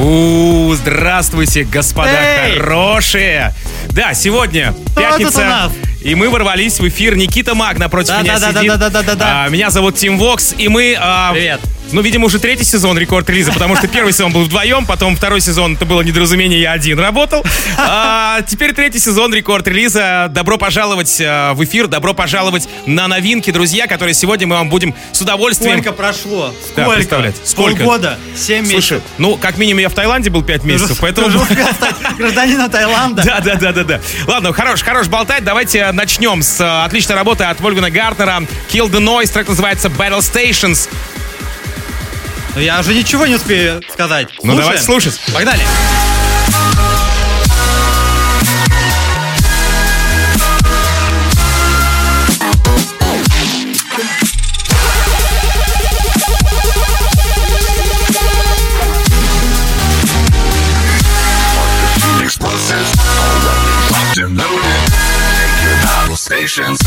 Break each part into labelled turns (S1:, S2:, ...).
S1: У, здравствуйте, господа Эй! хорошие! Да, сегодня пятница, и мы ворвались в эфир. Никита Маг напротив да, меня да, сидит. Да, да, да, да, да, а, Меня зовут Тим Вокс, и мы... А,
S2: Привет.
S1: Ну, видимо, уже третий сезон рекорд-релиза, потому что первый сезон был вдвоем, потом второй сезон это было недоразумение, я один работал. А, теперь третий сезон рекорд-релиза. Добро пожаловать а, в эфир, добро пожаловать на новинки, друзья, которые сегодня мы вам будем с удовольствием...
S2: Сколько прошло?
S1: Сколько? Да, представлять.
S2: Сколько? Полгода? Семь месяцев? Слушай,
S1: ну, как минимум я в Таиланде был пять месяцев, поэтому...
S2: Гражданина Таиланда.
S1: Да, да, да, да, да. Ладно, хорош, хорош болтать. Давайте начнем с а, отличной работы от Вольгана Гартнера. Kill the Noise, трек называется Battle Stations.
S2: Но я уже ничего не успею сказать.
S1: Ну давайте слушать.
S2: Погнали. Stations.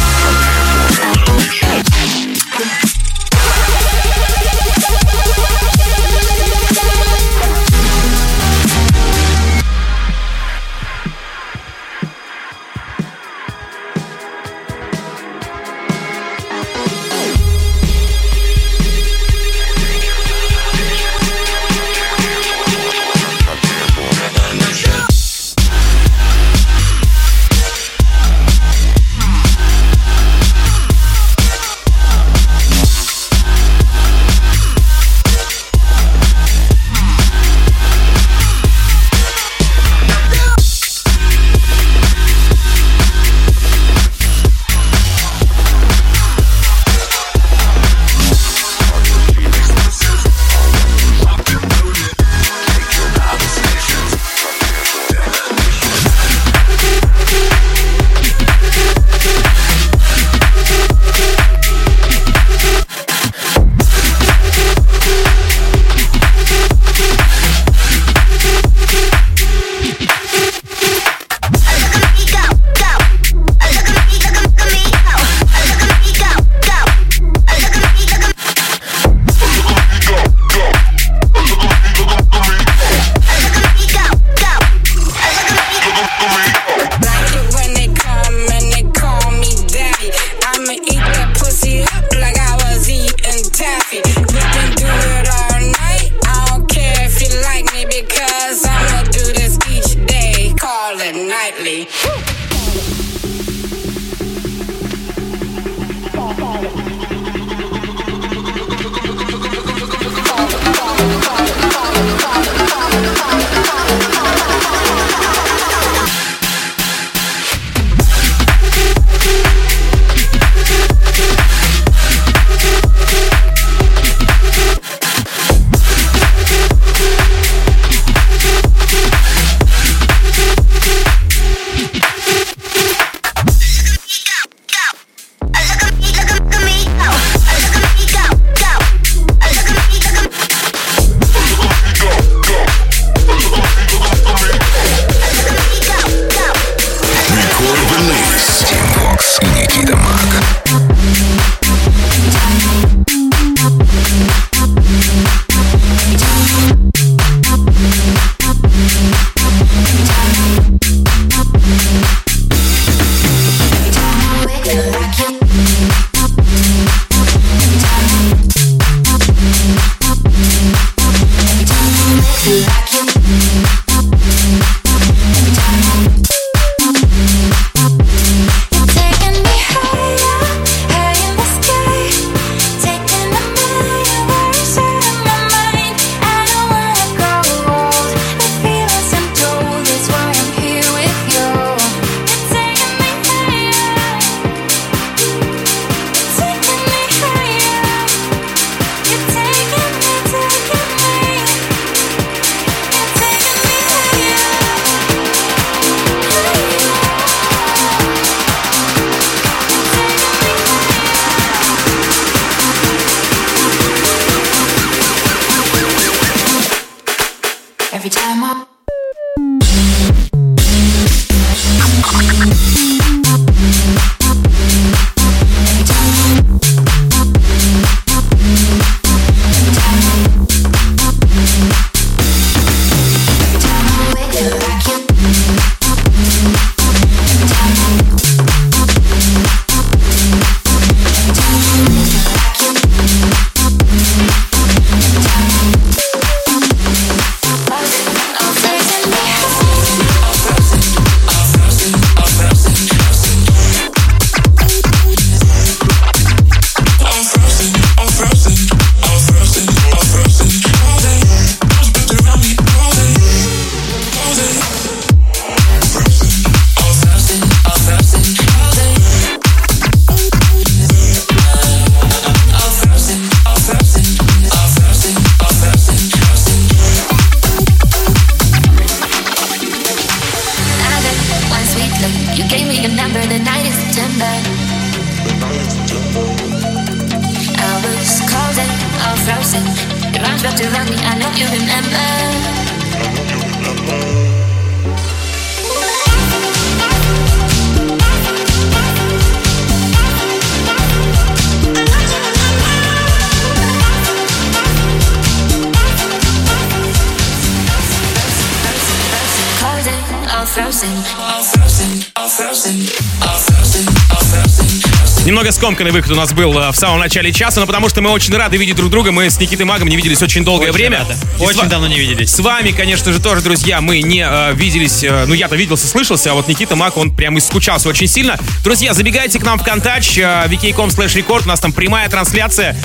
S1: Скомканный выход у нас был э, в самом начале часа, но потому что мы очень рады видеть друг друга. Мы с Никитой Магом не виделись очень долгое
S3: Очень
S1: время.
S3: рады.
S1: И
S3: Очень
S1: с
S3: давно не виделись.
S1: С вами, конечно же, тоже, друзья, мы не э, виделись, э, ну я-то виделся, слышался, а вот Никита Мак, он прям искучался очень сильно. Друзья, забегайте к нам в Контач, э, vk.com slash record, у нас там прямая трансляция.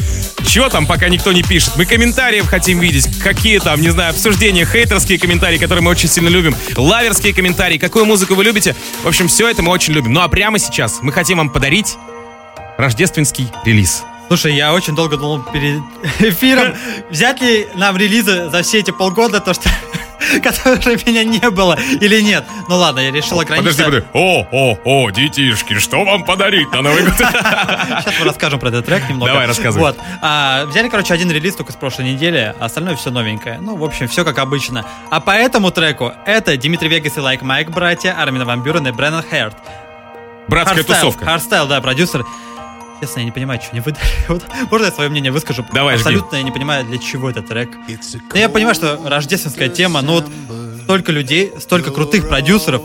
S1: Чего там, пока никто не пишет? Мы комментариев хотим видеть, какие там, не знаю, обсуждения, хейтерские комментарии, которые мы очень сильно любим, лаверские комментарии, какую музыку вы любите. В общем, все это мы очень любим. Ну а прямо сейчас мы хотим вам подарить рождественский релиз.
S3: Слушай, я очень долго думал перед эфиром, взять ли нам релизы за все эти полгода, то, что которые меня не было, или нет. Ну ладно, я решил ограничиться.
S1: О, о, о, детишки, что вам подарить на Новый год?
S3: Сейчас мы расскажем про этот трек немного.
S1: Давай, рассказывай.
S3: Вот. А, взяли, короче, один релиз только с прошлой недели, а остальное все новенькое. Ну, в общем, все как обычно. А по этому треку это Dimitri Vegas и Like Mike, братья, Армина Ван Бюрен и Brennan Heart.
S1: Братская тусовка.
S3: Хардстайл, да, продюсер. Честно, я не понимаю, что они выдали. Вот, можно я свое мнение выскажу?
S1: Давай, жги.
S3: Абсолютно я не понимаю, для чего этот трек. Ну, я понимаю, что рождественская тема, но вот столько людей, столько крутых продюсеров,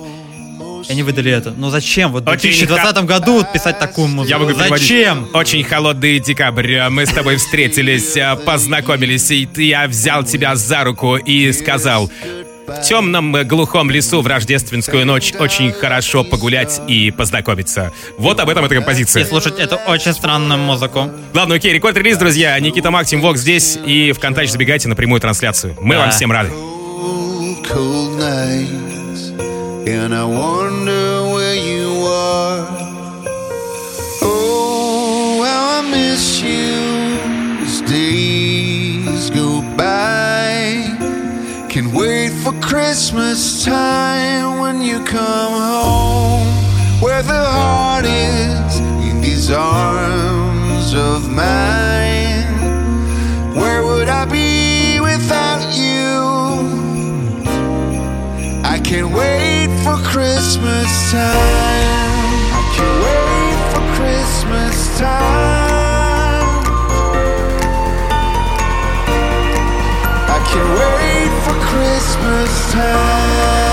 S3: и они выдали это. Ну зачем? Вот в
S1: Очень
S3: 2020 году вот писать такую музыку.
S1: Я могу.
S3: Зачем?
S1: Очень холодный декабрь. Мы с тобой встретились, э, познакомились, и ты- я взял тебя за руку и сказал... В темном э, глухом лесу в рождественскую ночь очень хорошо погулять и познакомиться. Вот об этом эта
S3: И
S1: композиция.
S3: слушать эту очень странную музыку.
S1: Ладно, окей, рекорд-релиз, друзья. Никита Максим Вок здесь. И ВКонтакте забегайте на прямую трансляцию. Мы
S3: Да.
S1: вам всем рады.
S4: cold, cold nights, and I wonder where you are. Oh, how I miss you as days. Can wait for Christmas time when you come home, where the heart is in these arms of mine. Where would I be without you? I can't wait for Christmas time. I can't wait for Christmas time. I can't wait Christmas time.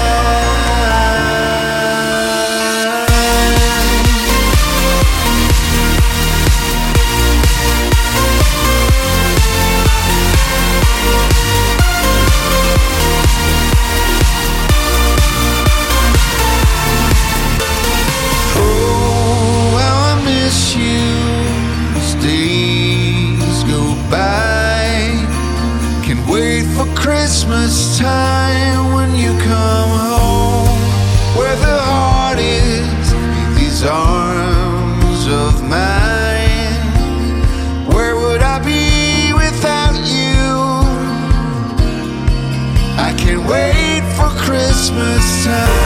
S4: Christmas time.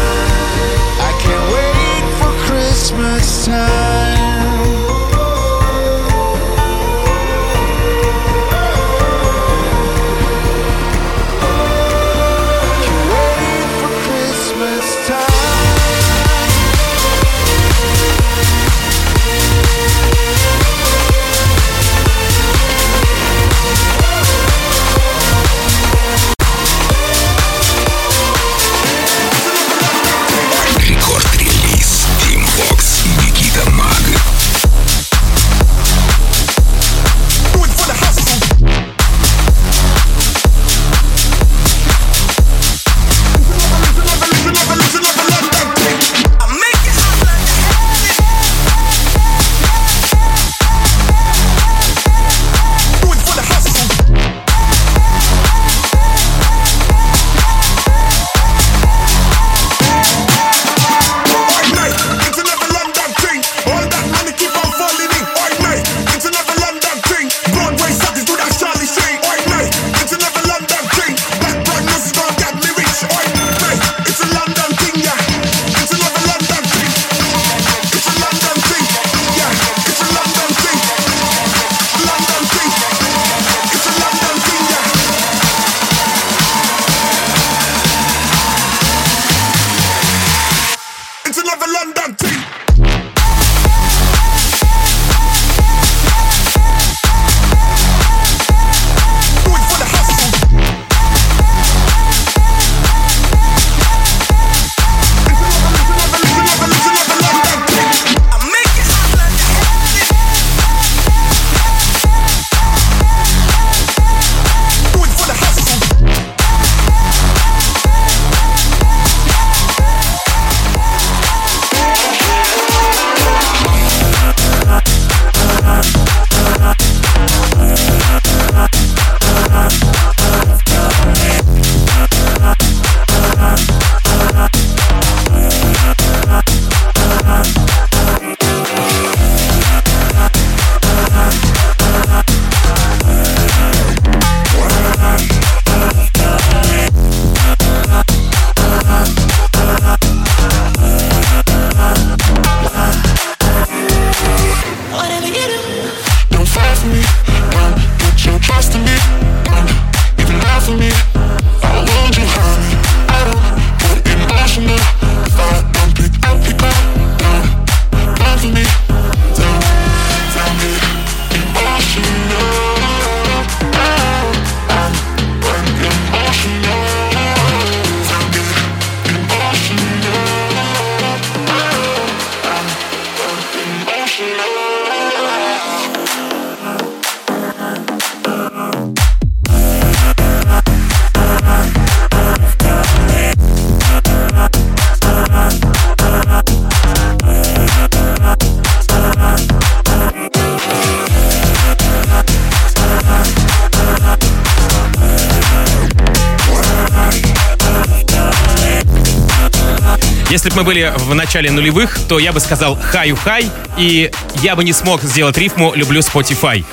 S1: Мы были в начале нулевых, то я бы сказал хаю-хай, и я бы не смог сделать рифму «люблю Spotify».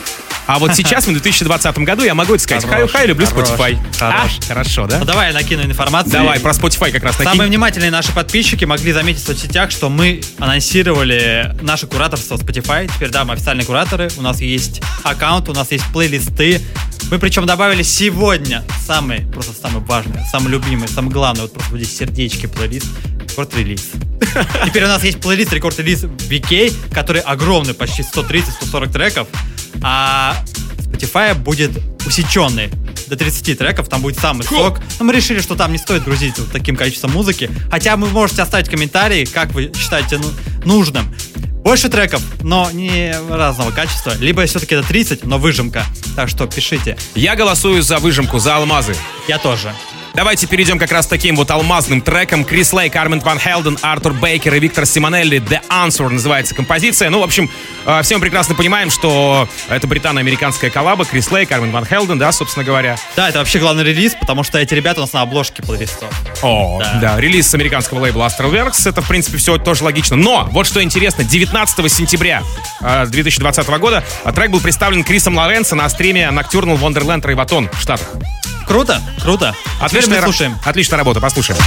S1: А вот сейчас, в 2020 году, я могу это сказать.
S3: Хорош,
S1: Хаю-хай, люблю
S3: хорош,
S1: Spotify.
S3: хорош.
S1: А, хорошо, да?
S3: Ну, давай я накину информацию.
S1: Давай, про Spotify как раз накинь.
S3: Самые внимательные наши подписчики могли заметить в соцсетях, что мы анонсировали наше кураторство Spotify. Теперь, да, мы официальные кураторы. У нас есть аккаунт, у нас есть плейлисты. Мы причем добавили сегодня самый, просто самый важный, самый любимый, самый главный, вот просто вот здесь сердечки плейлист, рекорд-релиз. Теперь у нас есть плейлист рекорд-релиз VK, который огромный, почти 130-140 треков, а Spotify будет усеченный до 30 треков, там будет самый сок. Но мы решили, что там не стоит грузить вот таким количеством музыки. Хотя вы можете оставить комментарии, как вы считаете ну- нужным. Больше треков, но не разного качества. Либо все-таки это 30, но выжимка. Так что пишите.
S1: Я голосую за выжимку, за алмазы.
S3: Я тоже.
S1: Давайте перейдем как раз таким вот алмазным треком. Крис Лейк, Армин Ван Хелден, Артур Бейкер и Виктор Симонелли. The Answer называется композиция. Ну, в общем, э, все мы прекрасно понимаем, что это британо-американская коллаба. Крис Лейк, Армин Ван Хелден, да, собственно говоря.
S3: Да, это вообще главный релиз, потому что эти ребята у нас на обложке плейлистов.
S1: О,
S3: Да.
S1: да. релиз с американского лейбла Astralwerks. Это, в принципе, все тоже логично. Но, вот что интересно, 19 сентября э, 2020 года э, трек был представлен Крисом Лоренцо на стриме Nocturnal Wonderland Рейватон в Штатах.
S3: Круто, круто. А теперь мы слушаем.
S1: Отличная работа, послушаем.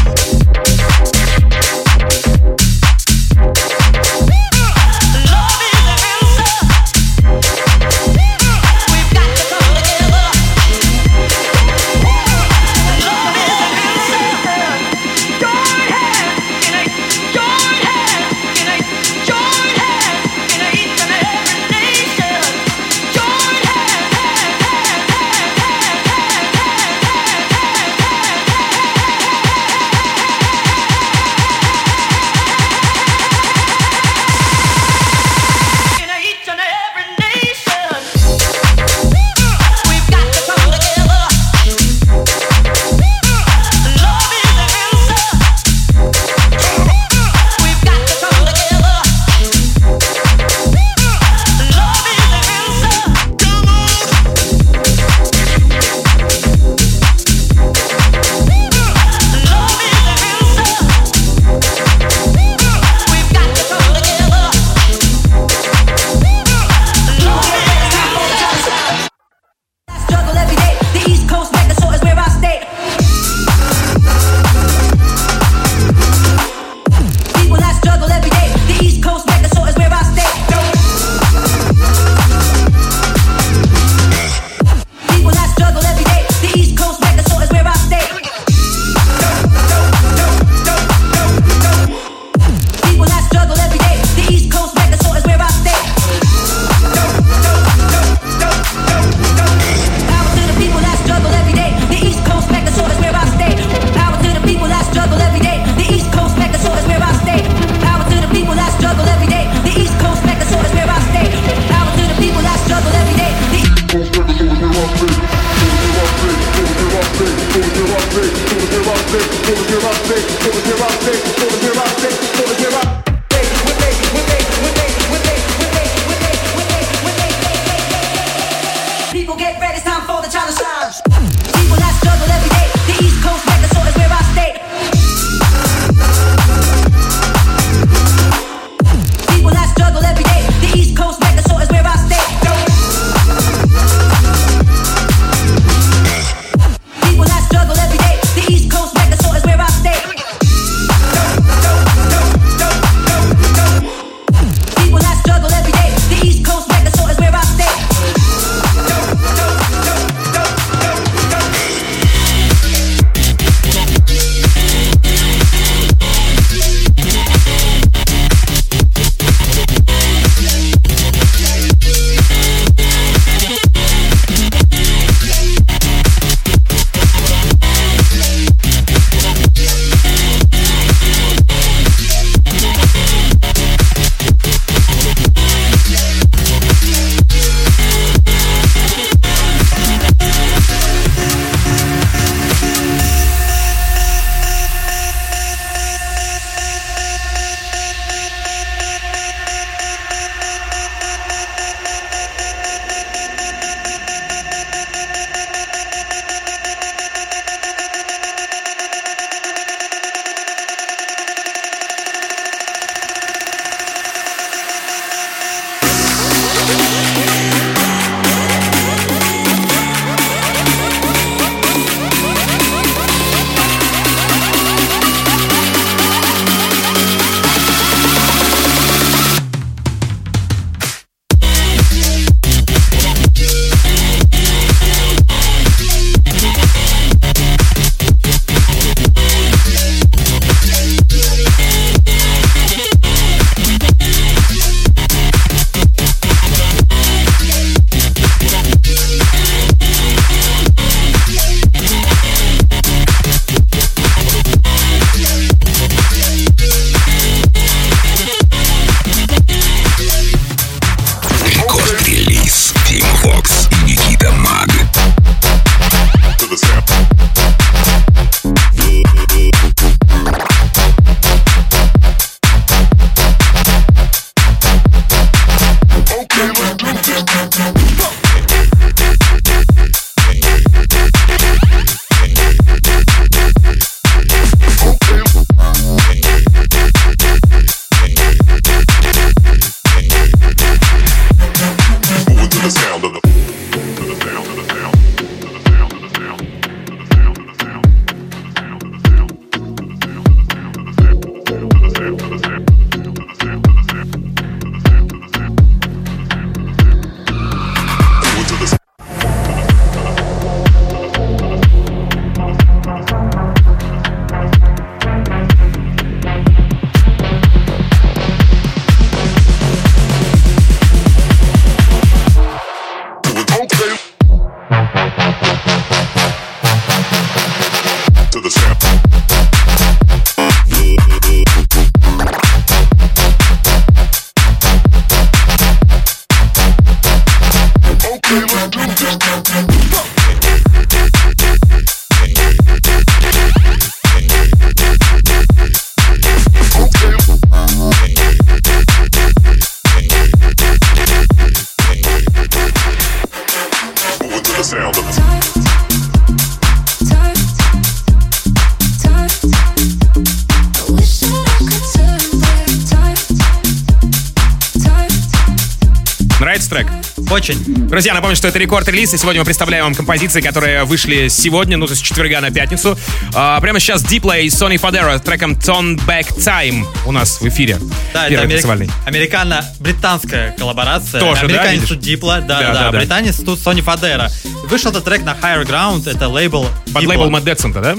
S1: Друзья, напомню, что это рекорд-релиз, и сегодня мы представляем вам композиции, которые вышли сегодня, ну, то есть с четверга на пятницу. А, прямо сейчас Diplo и Sony Fodera с треком Turn Back Time у нас в эфире.
S3: Да,
S1: Первый
S3: это америк- американо-британская коллаборация.
S1: Тоже, да,
S3: Американец
S1: видишь?
S3: тут Дипла, да,
S1: Да,
S3: да,
S1: да,
S3: да,
S1: да.
S3: британец тут Сони Фадера. Вышел этот трек на Higher Ground, это лейбл
S1: Под
S3: Diplo.
S1: лейбл Мэтт да?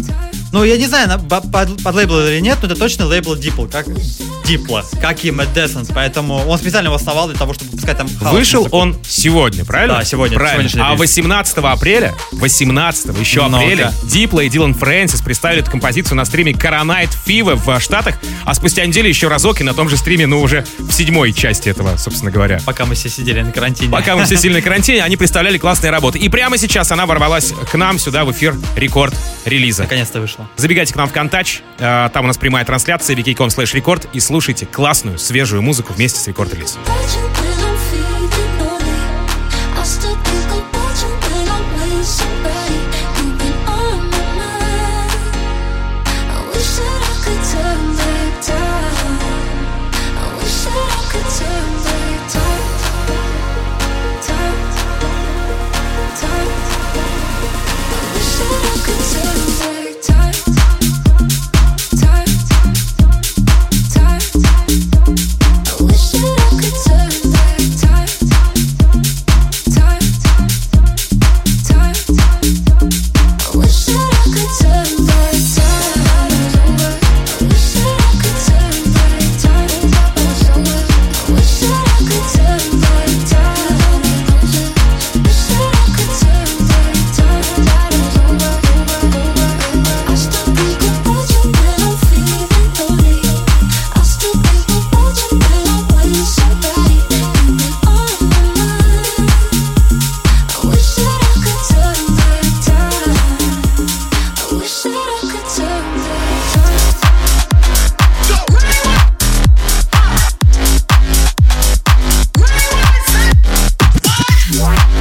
S3: Ну, я не знаю, на- по- под, под лейбл или нет, но это точно лейбл Diplo, как Diplo, как и Мэтт Десенс, поэтому он специально его основал для того, чтобы выпускать там хаос
S1: Вышел
S3: музыку.
S1: он сегодня, правильно?
S3: Да, сегодня,
S1: Правильно. А
S3: релиз.
S1: 18 апреля, 18 еще апреля, Дипло и Дилан Фрэнсис представили эту композицию на стриме Coronite Fever в Штатах, а спустя неделю еще разок и на том же стриме, ну, уже в седьмой части этого, собственно говоря.
S3: Пока мы все сидели на карантине.
S1: Пока мы все сильно на карантине, они представляли классные работы. И прямо сейчас она ворвалась к нам сюда в эфир рекорд релиза.
S3: Наконец-то
S1: Забегайте к нам в Контач, э, там у нас прямая трансляция, wiki.com slash рекорд, и слушайте классную, свежую музыку вместе с рекорд релизом.
S2: Bye.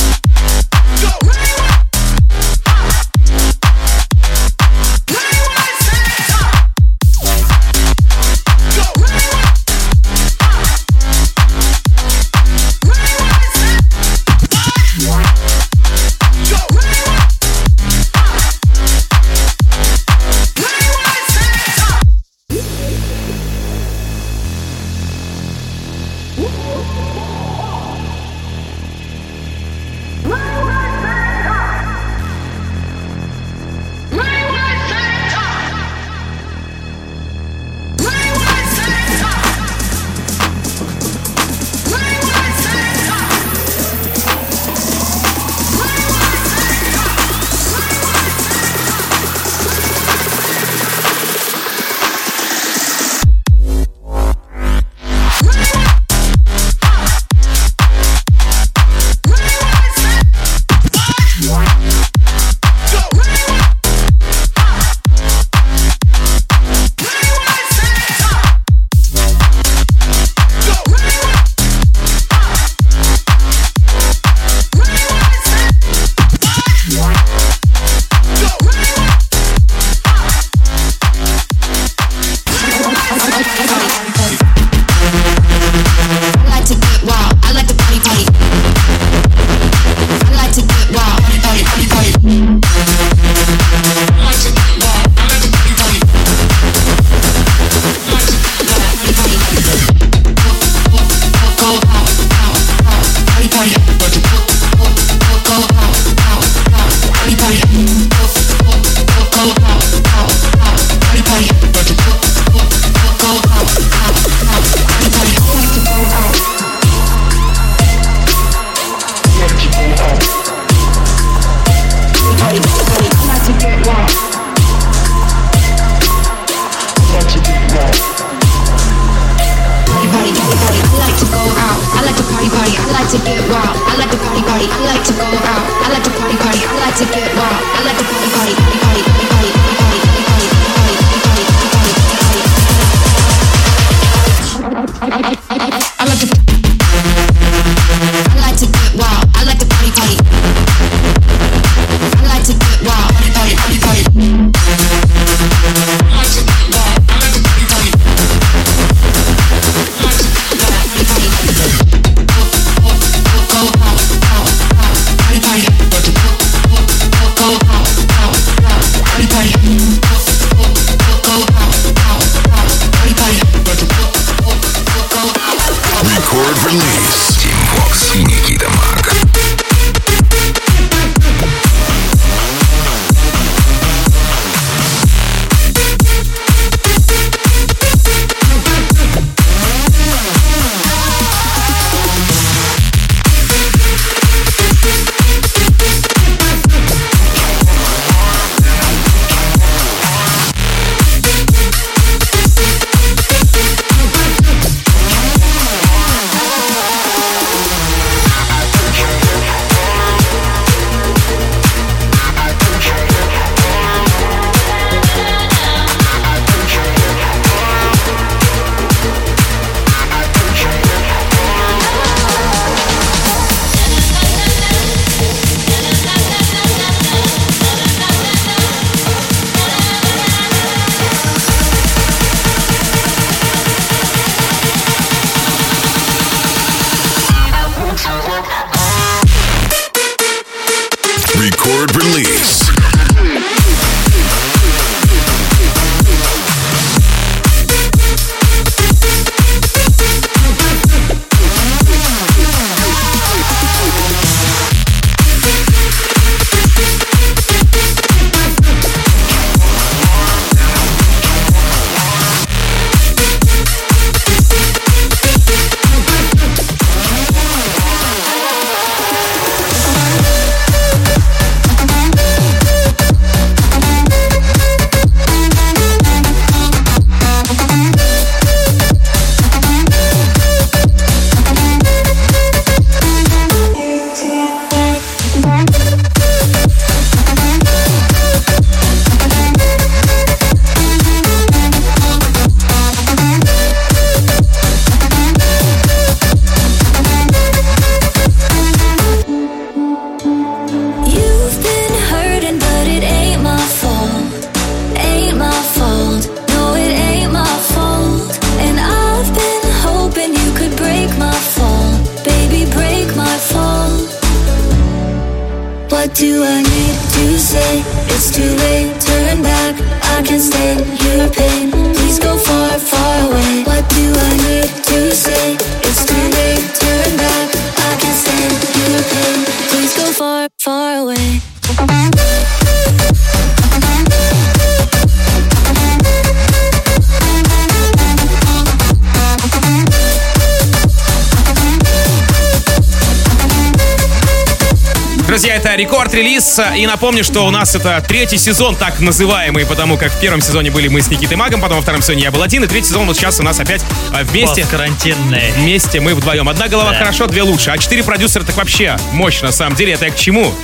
S1: Друзья, это рекорд-релиз. И напомню, что у нас это третий сезон, так называемый, потому как в первом сезоне были мы с Никитой Магом, потом во втором сезоне я был один, и третий сезон вот сейчас у нас опять а, вместе.
S3: карантинные.
S1: Вместе мы вдвоем. Одна голова
S3: Да.
S1: хорошо, две лучше. А четыре продюсера так вообще мощно, на самом деле. Это я к чему?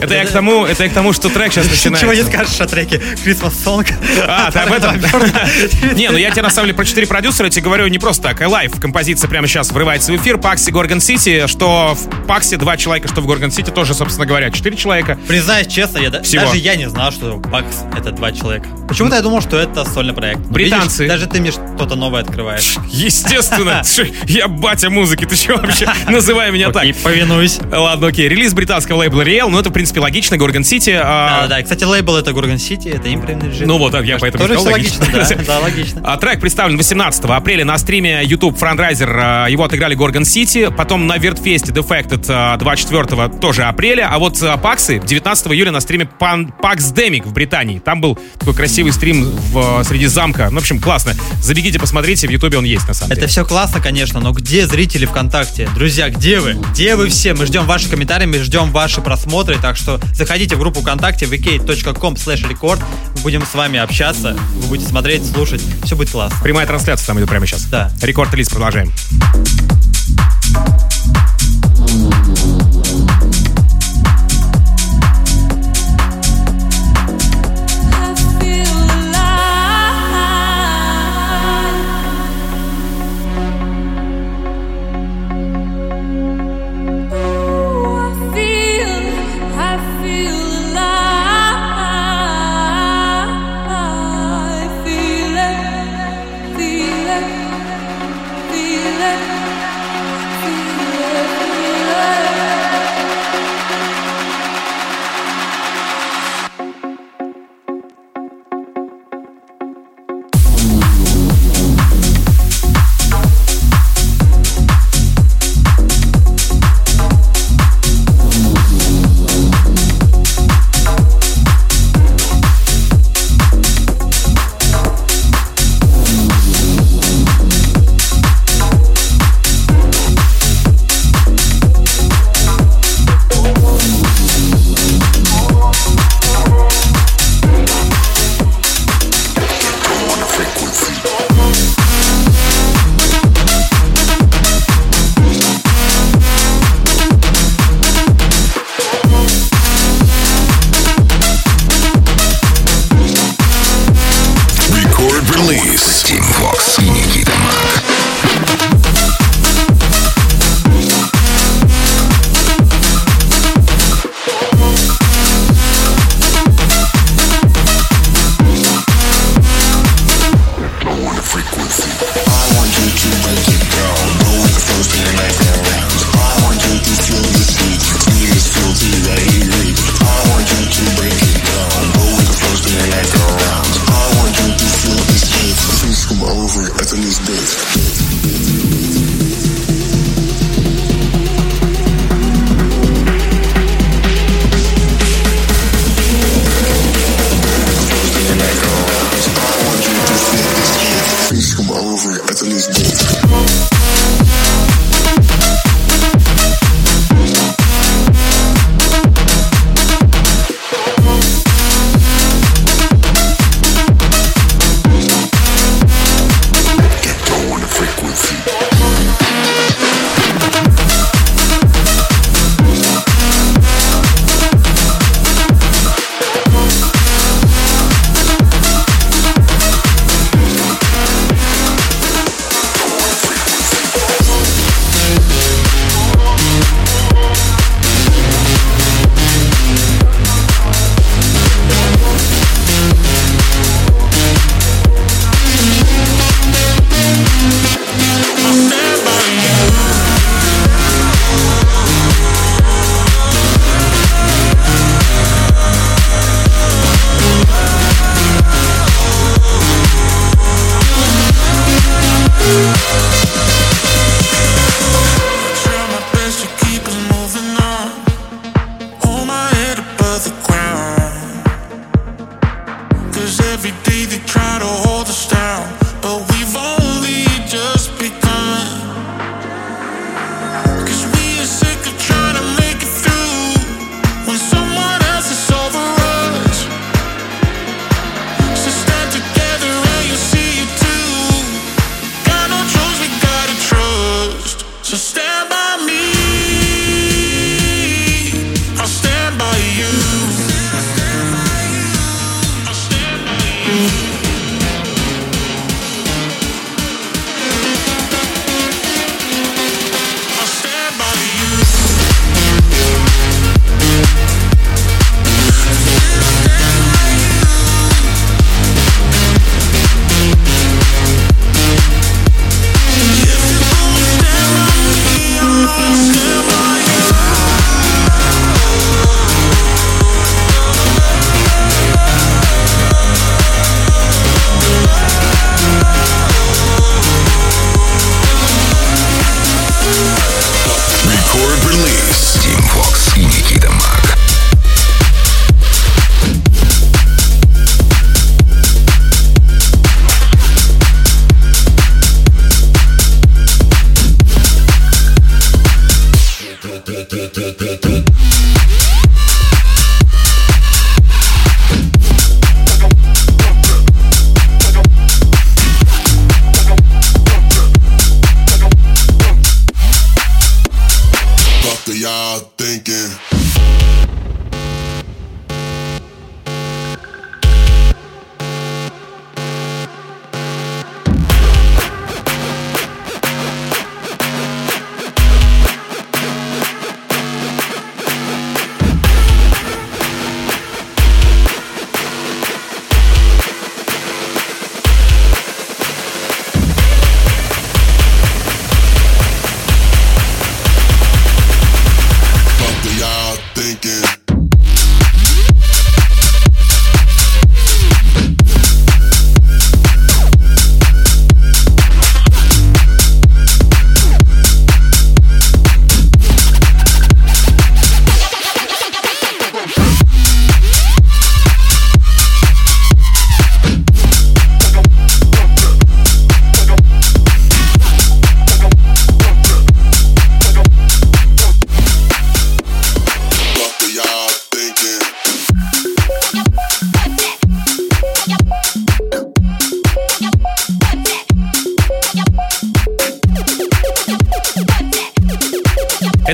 S1: Это я к тому, это я к тому, что трек сейчас начинается.
S3: Чего не скажешь о треке Christmas Song?
S1: А, ты об этом? Не, ну я тебе на самом деле про четыре продюсера я тебе говорю не просто так. Alive композиция прямо сейчас врывается в эфир. PAX и Gorgon City. Что в PAX е два человека, что в Gorgon City тоже, собственно говоря, четыре человека.
S3: Признаюсь честно, я
S1: Всего.
S3: даже я не знал, что PAX это два человека. Почему-то я думал, что это сольный проект.
S1: Британцы.
S3: видишь, даже ты мне что-то новое открываешь.
S1: Естественно. Я батя музыки. Ты что вообще? Называй меня так.
S3: Повинуюсь.
S1: Ладно, окей. Релиз британского лейбла Realm. Ну, это, в принципе, логично. Gorgon City. а,
S3: Да-да-да. И, Кстати, лейбл это Gorgon City, это им принадлежит.
S1: Ну вот, я поэтому
S3: Тоже
S1: сказал,
S3: все логично, да, да, логично.
S1: А трек представлен 18 апреля на стриме YouTube Fundraiser. а, Его отыграли Gorgon City. Потом на Вертфесте Defected а, 24 тоже апреля. А вот а, PAX ы 19 июля на стриме Pan- Pax Demic в Британии. Там был такой красивый стрим в, среди замка. Ну, в общем, классно. Забегите, посмотрите. В Ютубе он есть, на самом
S3: Это
S1: деле.
S3: все классно, конечно, но где зрители ВКонтакте? Друзья, где вы? Где вы все? Мы ждем ваши комментарии, мы ждем ваши просмотры, так что заходите в группу ВКонтакте vk.com slash record, будем с вами общаться, вы будете смотреть, слушать, все будет классно.
S1: Прямая трансляция там идет прямо сейчас.
S3: Да.
S1: Рекорд-релиз продолжаем.
S5: I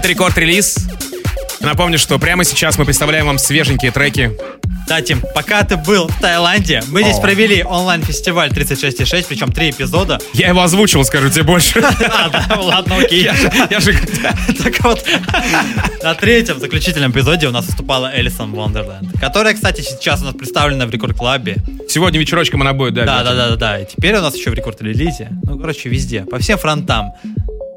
S1: Это рекорд-релиз. Напомню, что прямо сейчас мы представляем вам свеженькие треки.
S3: Да, Тим, пока ты был в Таиланде, мы здесь
S1: О.
S3: провели онлайн-фестиваль 36.6, причем три эпизода.
S1: Я его озвучил, скажу тебе больше.
S3: А, да, ладно, окей.
S1: Я же-.
S3: Так вот, на третьем заключительном эпизоде у нас выступала Элисон Вондерленд, которая, кстати, сейчас у нас представлена в Рекорд Клабе.
S1: Сегодня вечерочком она будет, да.
S3: Да, да, да, да. И теперь у нас еще в рекорд-релизе. Ну, короче, везде, по всем фронтам.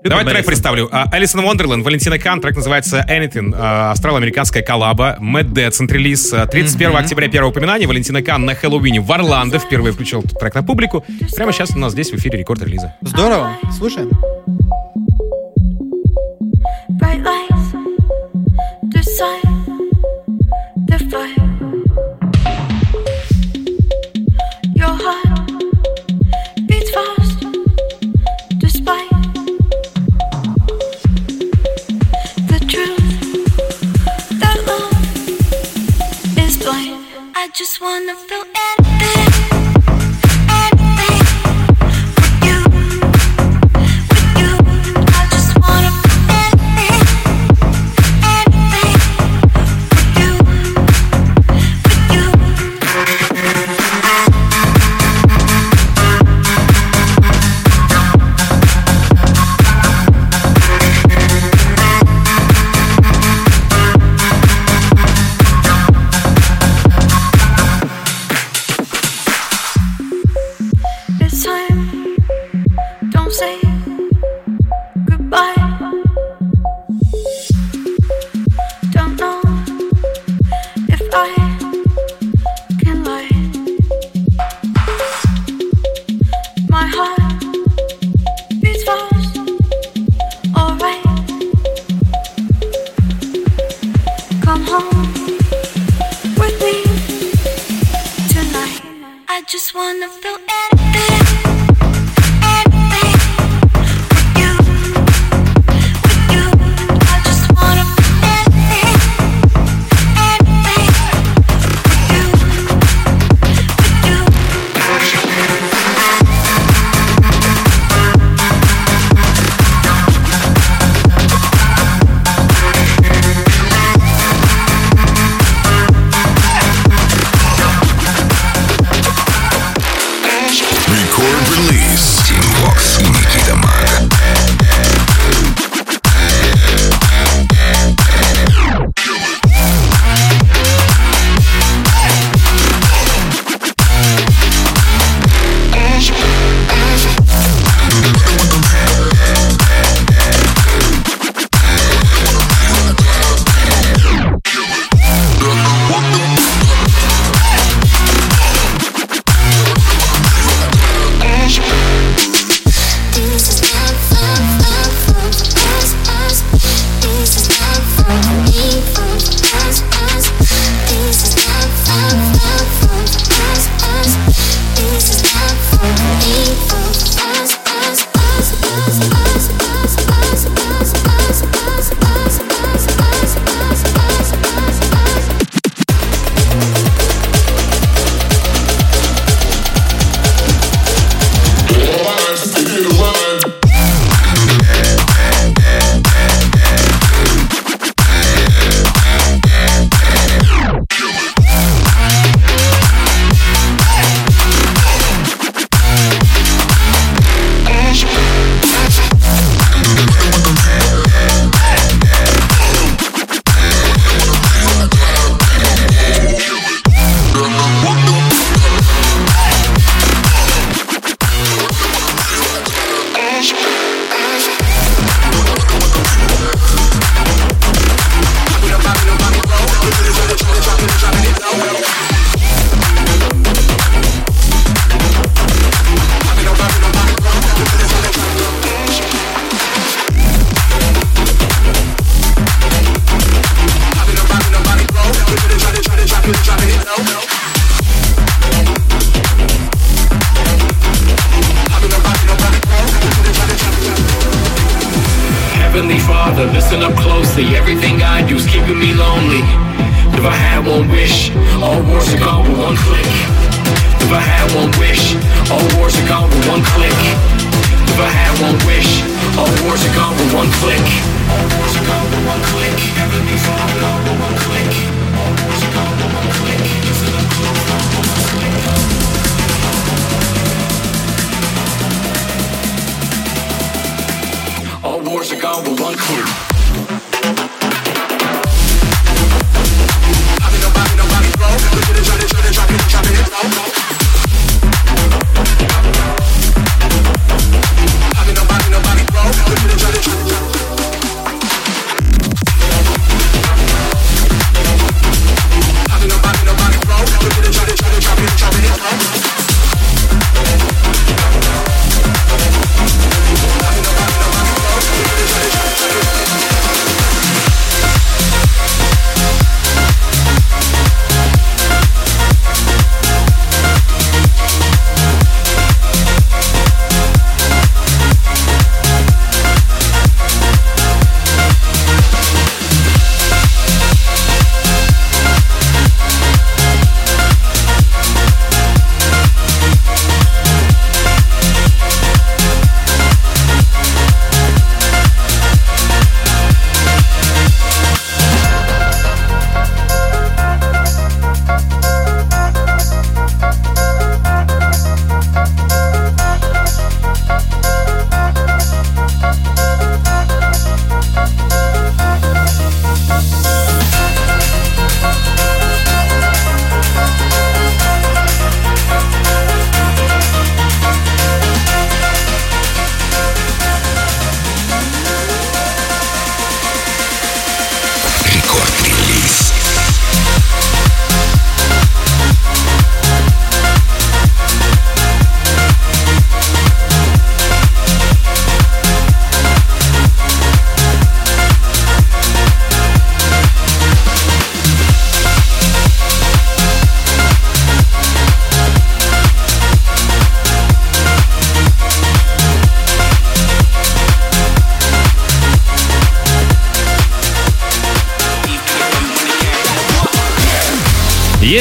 S3: Любим
S1: Давай трек
S3: Элисон.
S1: представлю. А, Алисон Вондерленд, Валентина Кан, трек называется Anything, а, австрало-американская коллаба, Mad Dead, релиз 31 октября, первое упоминание, Валентина Кан на Хэллоуине в Орландо впервые включил этот трек на публику. Прямо сейчас у нас здесь в эфире рекорд-релиза.
S3: Здорово, слушаем.
S5: Bright lights, decide of feel.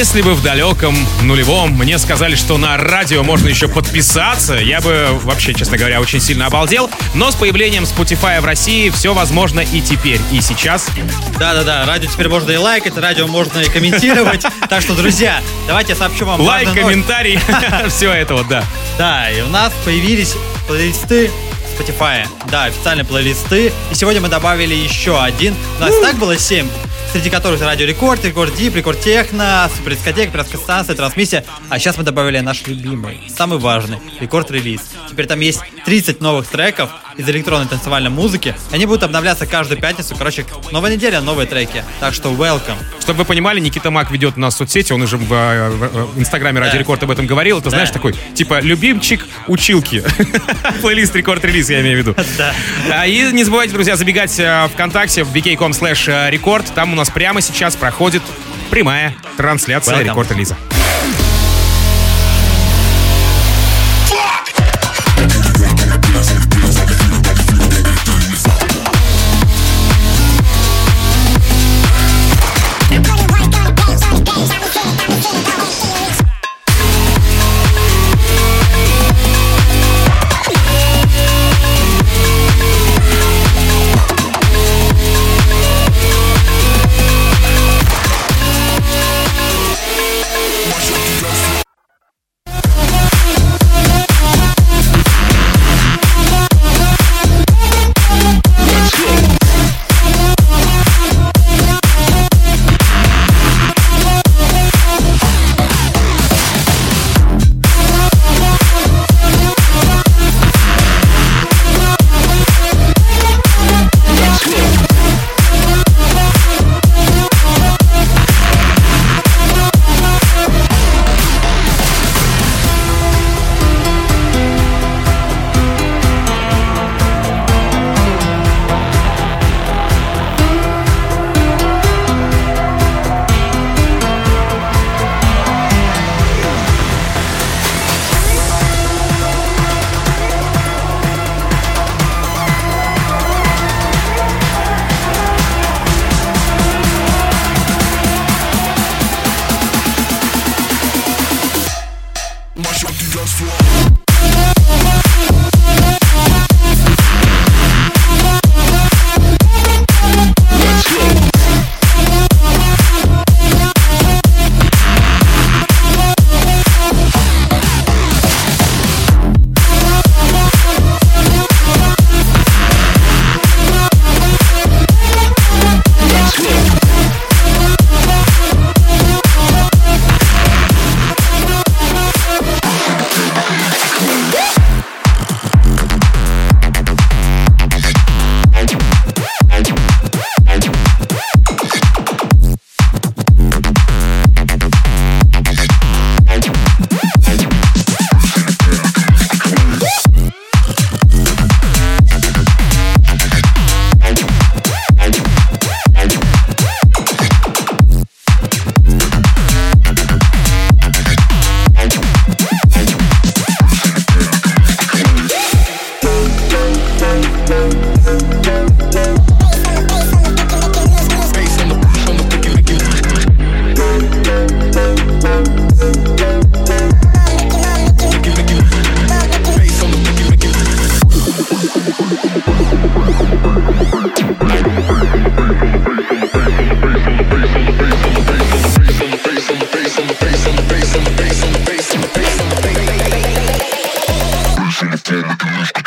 S1: Если бы в далеком нулевом мне сказали, что на радио можно еще подписаться, я бы вообще, честно говоря, очень сильно обалдел. Но с появлением Spotify в России все возможно и теперь, и сейчас.
S3: Да-да-да, радио теперь можно и лайкать, радио можно и комментировать. Так что, друзья, давайте я сообщу вам
S1: Лайк, комментарий, все это вот, да.
S3: Да, и у нас появились плейлисты Spotify. Да, официальные плейлисты. И сегодня мы добавили еще один. У нас так было 7 среди которых Радио Рекорд, Рекорд Deep, Рекорд Техно, Супер Дискотека, Пиратская станция, Трансмиссия. А сейчас мы добавили наш любимый, самый важный, Рекорд Релиз. Теперь там есть 30 новых треков из электронной танцевальной музыки. Они будут обновляться каждую пятницу. Короче, новая неделя, новые треки. Так что welcome.
S1: Чтобы вы понимали, Никита Мак ведет нас соцсети, он уже в, э, в, в инстаграме Радио
S3: Да.
S1: Рекорд об этом говорил. Это,
S3: Да.
S1: знаешь, такой, типа, любимчик училки. Плейлист рекорд-релиз, я имею в виду.
S3: Да.
S1: А, И не забывайте, друзья, забегать э, ВКонтакте в vk.com slash рекорд. Там у нас прямо сейчас проходит прямая трансляция рекорд-релиза.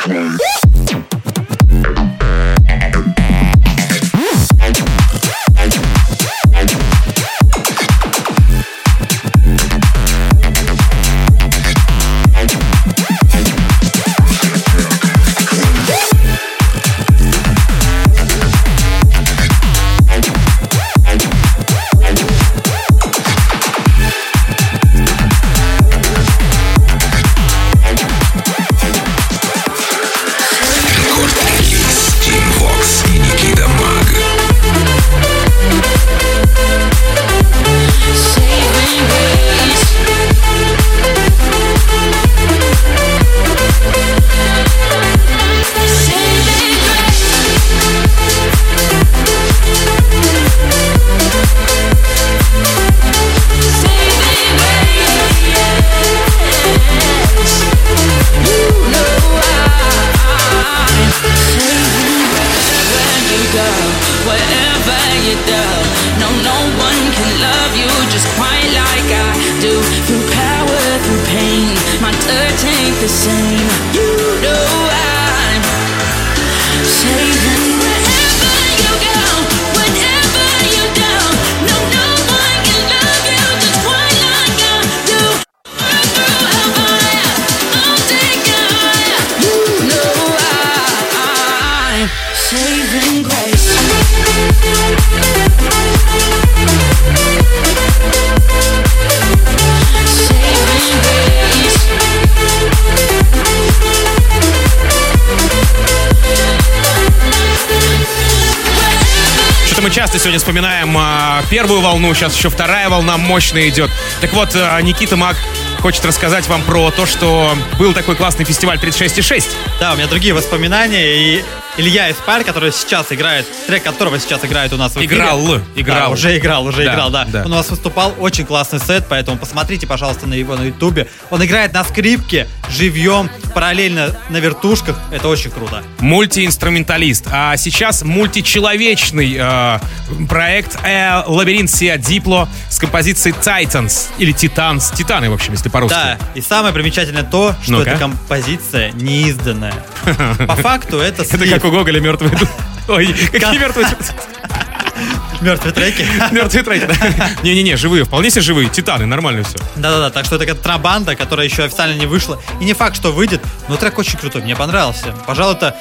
S6: Club. Первую волну, сейчас еще вторая волна мощная идет. Так вот, а, Никита Мак хочет рассказать вам про то, что был такой классный фестиваль 36,6.
S3: Да, у меня другие воспоминания, и Илья Испаль, который сейчас играет, трек которого сейчас играет у нас в эфире.
S6: Играл, играл.
S3: Да, уже играл, уже
S6: Да,
S3: играл, да.
S6: да.
S3: Он у нас выступал, очень классный сет, поэтому посмотрите, пожалуйста, на его на ютубе. Он играет на скрипке, живьем, параллельно на вертушках, это очень круто.
S6: Мультиинструменталист. А сейчас мультичеловечный э, проект э, Лабиринт Сиа Дипло с композицией Titans или Титанс. Титаны, в общем, если по-русски.
S3: Да, и самое примечательное то, что
S6: Ну-ка.
S3: эта композиция неизданная. По факту это слив.
S6: Как у Гоголя мертвые Ой, какие мертвые
S3: Мертвые треки.
S6: Мертвые треки, да. Не-не-не, живые, вполне себе живые. Титаны, нормально все.
S3: Да-да-да, так что это контрабанда, которая еще официально не вышла. И не факт, что выйдет, но трек очень крутой, мне понравился. Пожалуй, это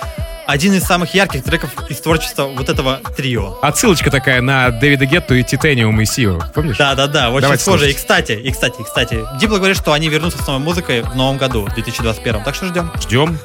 S3: один из самых ярких треков из творчества вот этого трио.
S6: Отсылочка такая на Дэвида Гетту и Титаниум и Сио. Помнишь?
S3: Да-да-да, очень
S6: Давайте
S3: схоже.
S6: слушать.
S3: И кстати, и кстати, и кстати, Дипло говорит, что они вернутся с новой музыкой в новом году, в 2021. Так что ждем.
S6: Ждем.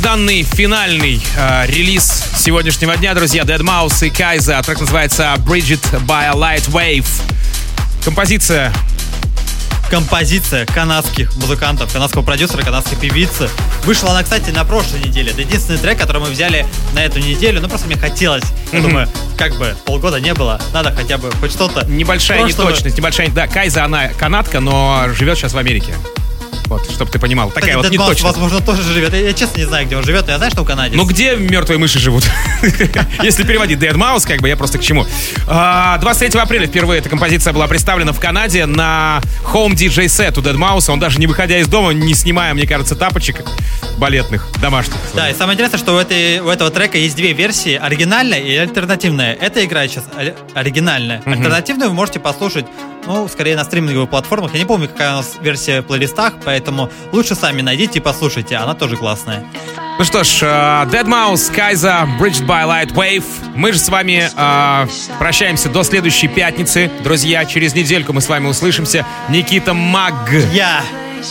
S1: Долгожданный финальный э, релиз сегодняшнего дня, друзья. Dead Mouse и Кайза. Трек называется Bridget by a Light Wave. Композиция
S3: композиция канадских музыкантов, канадского продюсера, канадской певицы. Вышла она, кстати, на прошлой неделе. Это единственный трек, который мы взяли на эту неделю. Ну, просто мне хотелось. Я
S1: Мгм.
S3: думаю, как бы полгода не было, надо хотя бы хоть что-то.
S1: небольшая
S3: Прошлого-
S1: неточность, небольшая... Да, Кайза, она канадка, но живет сейчас в Америке. Вот, чтобы ты понимал. Такая
S3: Кстати,
S1: вот
S3: Dead
S1: не
S3: Mouse,
S1: точно.
S3: возможно, тоже живет. Я, я честно не знаю, где он живет. Я знаю, что в Канаде.
S1: Ну где мертвые мыши живут? Если переводить Dead Mouse, как бы я просто к чему. А, 23 апреля впервые эта композиция была представлена в Канаде на Home DJ Set у Dead Mouse. Он даже не выходя из дома, не снимая, мне кажется, тапочек балетных, домашних.
S3: Да, и самое интересное, что у, этой, у этого трека есть две версии, оригинальная и альтернативная. Эта игра сейчас ори- оригинальная. Альтернативную вы можете послушать, ну, скорее на стриминговых платформах. Я не помню, какая у нас версия в плейлистах, поэтому лучше сами найдите и послушайте, она тоже классная.
S1: Ну что ж, э, Dead Mouse, Кайза, Bridged by Light Wave. Мы же с вами э, прощаемся до следующей пятницы. Друзья, через недельку мы с вами услышимся. Никита Маг.
S3: Я!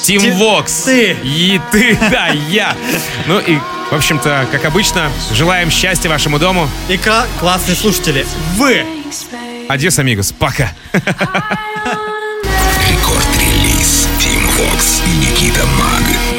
S1: Тим
S3: Ти-
S1: Вокс.
S3: ты.
S1: И ты, да, я. Ну и, в общем-то, как обычно, желаем счастья вашему дому.
S3: И кла- классные слушатели. Вы!
S1: Адьос, амигос. Пока.
S5: Фокс и Никита Маг.